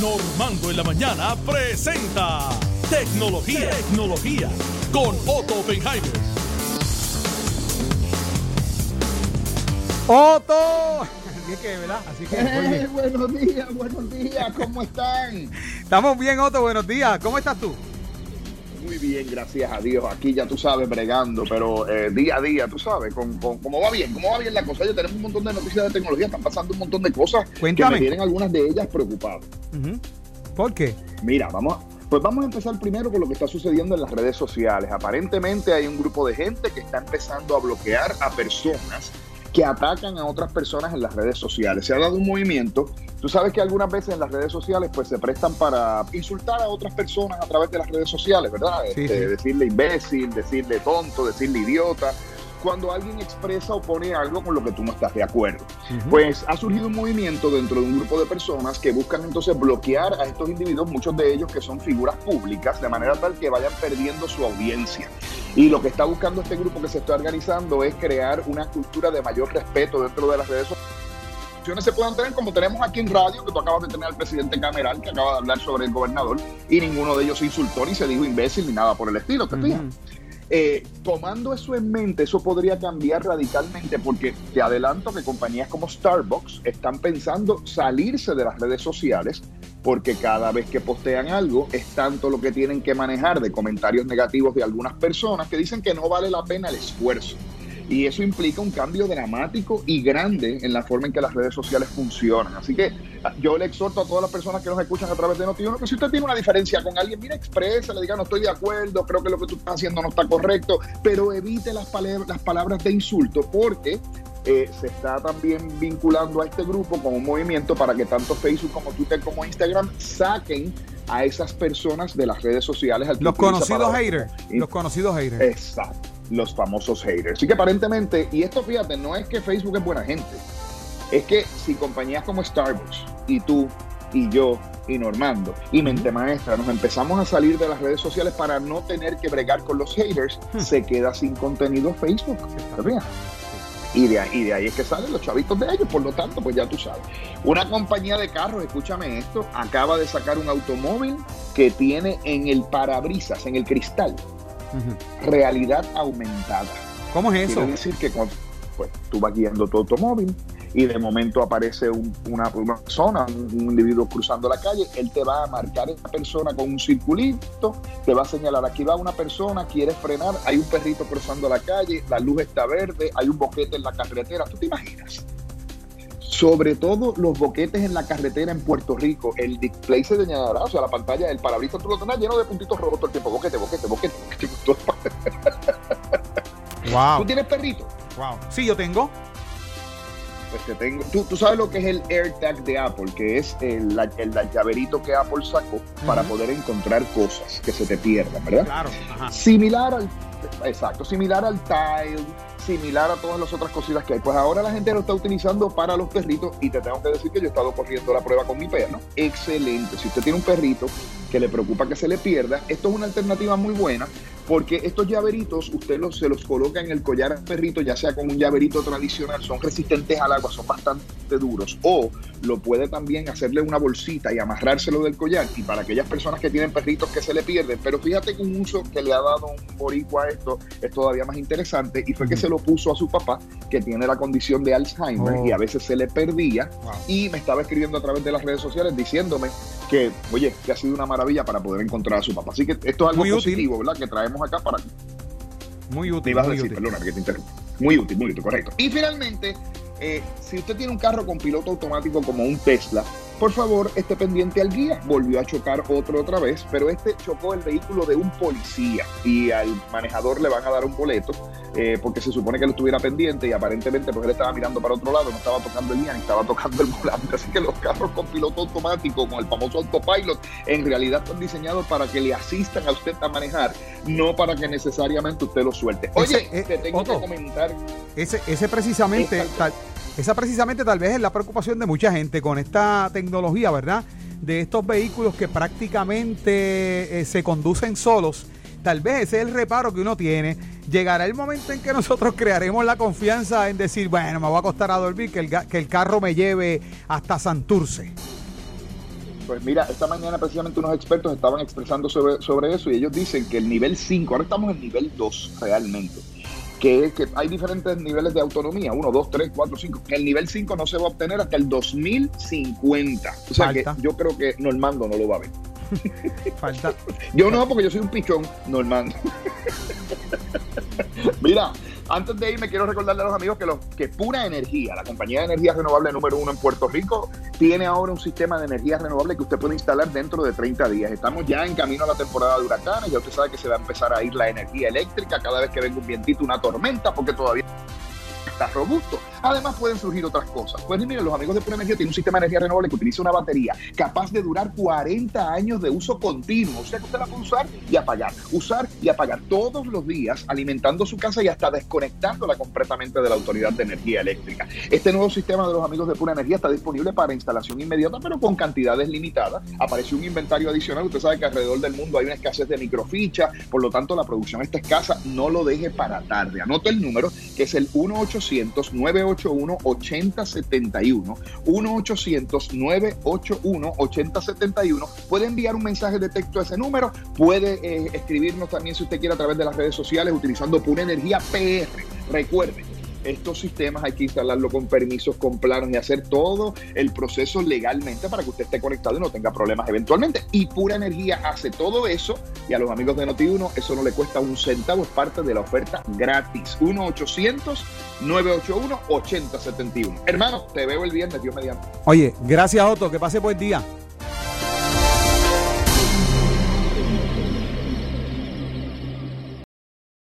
Normando en la mañana presenta Tecnología, Tecnología con Otto Oppenheimer. Otto. Así que, ¿verdad? Así que, Eh, buenos días, buenos días, ¿cómo están? estamos bien, Otto. Buenos días. ¿Cómo estás tú? Muy bien, gracias a Dios. Aquí ya tú sabes, bregando, pero eh, día a día, tú sabes, con, con- cómo va bien, cómo va bien la cosa. Ya tenemos un montón de noticias de tecnología, están pasando un montón de cosas Cuéntame. que me tienen algunas de ellas preocupadas. Ujú. ¿Por qué? Mira, vamos, pues vamos a empezar primero con lo que está sucediendo en las redes sociales. Aparentemente hay un grupo de gente que está empezando a bloquear a personas que atacan a otras personas en las redes sociales. Se ha dado un movimiento. Tú sabes que algunas veces en las redes sociales pues se prestan para insultar a otras personas a través de las redes sociales, ¿verdad? Sí, Este, sí. Decirle imbécil, decirle tonto, decirle idiota. Cuando alguien expresa o pone algo con lo que tú no estás de acuerdo. Pues ha surgido un movimiento dentro de un grupo de personas que buscan entonces bloquear a estos individuos, muchos de ellos que son figuras públicas, de manera tal que vayan perdiendo su audiencia. Y lo que está buscando este grupo que se está organizando es crear una cultura de mayor respeto dentro de las redes sociales. se puedan tener como tenemos aquí en radio, que tú acabas de tener al presidente Cameral, que acaba de hablar sobre el gobernador, y ninguno de ellos se insultó ni se dijo imbécil ni nada por el estilo, ¿te fijas? Eh, tomando eso en mente, eso podría cambiar radicalmente porque te adelanto que compañías como Starbucks están pensando salirse de las redes sociales porque cada vez que postean algo es tanto lo que tienen que manejar de comentarios negativos de algunas personas que dicen que no vale la pena el esfuerzo. Y eso implica un cambio dramático y grande en la forma en que las redes sociales funcionan. Así que yo le exhorto a todas las personas que nos escuchan a través de Notiuno que si usted tiene una diferencia con alguien, mira, expresa, le diga no estoy de acuerdo, creo que lo que tú estás haciendo no está correcto, pero evite las, palabras de insulto porque eh, se está también vinculando a este grupo con un movimiento para que tanto Facebook como Twitter como Instagram saquen a esas personas de las redes sociales. al Los conocidos haters. Los conocidos haters. Exacto, los famosos haters. Así que aparentemente, y esto fíjate, no es que Facebook es buena gente, es que si compañías como Starbucks y tú y yo y Normando y Mente Maestra nos empezamos a salir de las redes sociales para no tener que bregar con los haters, Hmm. se queda sin contenido Facebook. Y de, ahí, y de ahí es que salen los chavitos de ellos, por lo tanto, pues ya tú sabes. Una compañía de carros, escúchame esto, acaba de sacar un automóvil que tiene en el parabrisas, en el cristal, realidad aumentada. ¿Cómo es eso? Quiere decir que cuando pues, tú vas guiando tu automóvil y de momento aparece un- una, una persona, un, un individuo cruzando la calle, él te va a marcar a esa persona con un circulito, te va a señalar, aquí va una persona, quiere frenar, hay un perrito cruzando la calle, la luz está verde, hay un boquete en la carretera, ¿tú te imaginas? Sobre todo los boquetes en la carretera en Puerto Rico, el display se señalará, o sea, la pantalla, el parabrisas tú lo tendrás lleno de puntitos rojos todo el tiempo, boquete, boquete, boquete, boquete. Wow. ¿Tú tienes perrito? wow. Sí, yo tengo. Pues te tengo. ¿Tú, tú sabes lo que es el AirTag de Apple, que es el, el- la llaverito que Apple sacó para poder encontrar cosas que se te pierdan, ¿verdad? Claro. Ajá. Similar al. Exacto, similar al Tile, similar a todas las otras cositas que hay. Pues ahora la gente lo está utilizando para los perritos y te tengo que decir que yo he estado corriendo la prueba con mi perro. Excelente. Si usted tiene un perrito que le preocupa que se le pierda, esto es una alternativa muy buena porque estos llaveritos usted los, se los coloca en el collar al perrito, ya sea con un llaverito tradicional, son resistentes al agua, son bastante duros, o lo puede también hacerle una bolsita y amarrárselo del collar, y para aquellas personas que tienen perritos que se le pierden, pero fíjate que un uso que le ha dado un boricua a esto es todavía más interesante, y fue que se lo puso a su papá, que tiene la condición de Alzheimer, Oh. y a veces se le perdía, Wow. y me estaba escribiendo a través de las redes sociales diciéndome que, oye, que ha sido una maravilla para poder encontrar a su papá. Así que esto es algo Muy útil. positivo, ¿verdad? Que traemos acá para Muy te útil. ibas a decir, útil. perdóname que te. Muy útil, muy útil, correcto. Y finalmente, eh, si usted tiene un carro con piloto automático como un Tesla, por favor, esté pendiente al guía. Volvió a chocar otro otra vez, pero este chocó el vehículo de un policía y al manejador le van a dar un boleto eh, porque se supone que él estuviera pendiente y aparentemente porque él estaba mirando para otro lado, no estaba tocando el guía ni estaba tocando el volante. Así que los carros con piloto automático, con el famoso autopilot, en realidad están diseñados para que le asistan a usted a manejar, no para que necesariamente usted lo suelte. Oye, Ese, eh, te tengo Otto. que comentar Ese, ese precisamente, tal, esa precisamente tal vez es la preocupación de mucha gente con esta tecnología, ¿verdad? De estos vehículos que prácticamente eh, se conducen solos. Tal vez ese es el reparo que uno tiene. Llegará el momento en que nosotros crearemos la confianza en decir, bueno, me voy a acostar a dormir, que el, que el carro me lleve hasta Santurce. Pues mira, esta mañana precisamente unos expertos estaban expresando sobre, sobre eso y ellos dicen que el nivel 5, ahora estamos en el nivel 2 realmente, que, que hay diferentes niveles de autonomía, 1, 2, 3, 4, 5, que el nivel 5 no se va a obtener hasta el 2050. O sea Falta. que yo creo que Normando no lo va a ver. Falta. Yo no, porque yo soy un pichón, Normando. Mira, antes de irme quiero recordarle a los amigos que, los, que Pura Energía, la compañía de energía renovable número uno en Puerto Rico, tiene ahora un sistema de energía renovable que usted puede instalar dentro de 30 días. Estamos ya en camino a la temporada de huracanes, ya usted sabe que se va a empezar a ir la energía eléctrica cada vez que venga un vientito, una tormenta, porque todavía está robusto. Además pueden surgir otras cosas. Pues miren, los amigos de Pura Energía tienen un sistema de energía renovable que utiliza una batería capaz de durar 40 años de uso continuo. O sea que usted la puede usar y apagar, usar y apagar todos los días, alimentando su casa y hasta desconectándola completamente de la Autoridad de Energía Eléctrica. Este nuevo sistema de los amigos de Pura Energía está disponible para instalación inmediata, pero con cantidades limitadas. Apareció un inventario adicional. Usted sabe que alrededor del mundo hay una escasez de microfichas, por lo tanto la producción está escasa. No lo deje para tarde. Anote el número, que es el 1 800 981 8071 1-800-981-8071. Puede enviar un mensaje de texto a ese número. Puede eh, escribirnos también, si usted quiere, a través de las redes sociales utilizando Pura Energía PR. Recuerde, estos sistemas hay que instalarlo con permisos, con planos y hacer todo el proceso legalmente para que usted esté conectado y no tenga problemas eventualmente. Y Pura Energía hace todo eso y a los amigos de Noti1 eso no le cuesta un centavo, es parte de la oferta gratis. 1-800-981-8071. Hermano, te veo el viernes, Dios mediante. Oye, gracias Otto, que pase buen día.